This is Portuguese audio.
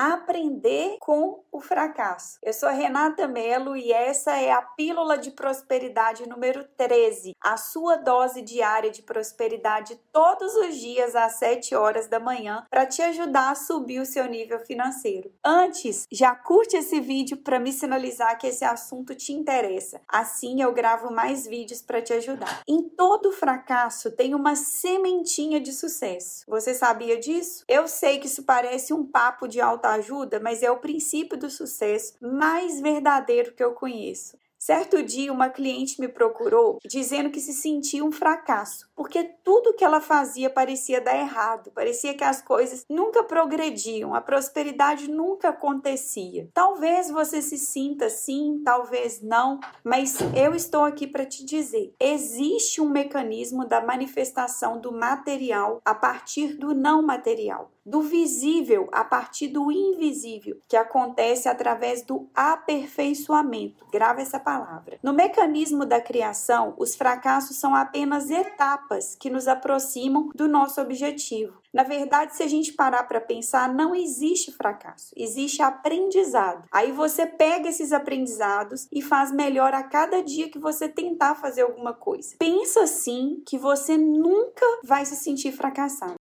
aprender com o fracasso. Eu sou Renata Mello e essa é a Pílula de Prosperidade número 13, a sua dose diária de prosperidade todos os dias às 7 horas da manhã para te ajudar a subir o seu nível financeiro. Antes, já curte esse vídeo para me sinalizar que esse assunto te interessa. Assim eu gravo mais vídeos para te ajudar. Em todo fracasso tem uma sementinha de sucesso. Você sabia disso? Eu sei que isso parece um papo de alta ajuda, mas é o princípio do sucesso mais verdadeiro que eu conheço. Certo dia, uma cliente me procurou dizendo que se sentia um fracasso, porque tudo que ela fazia parecia dar errado, parecia que as coisas nunca progrediam, a prosperidade nunca acontecia. Talvez você se sinta assim, talvez não, mas eu estou aqui para te dizer: existe um mecanismo da manifestação do material a partir do não material do visível a partir do invisível, que acontece através do aperfeiçoamento. Grava essa palavra. No mecanismo da criação, os fracassos são apenas etapas que nos aproximam do nosso objetivo. Na verdade, se a gente parar para pensar, não existe fracasso, existe aprendizado. Aí você pega esses aprendizados e faz melhor a cada dia que você tentar fazer alguma coisa. Pensa assim que você nunca vai se sentir fracassado.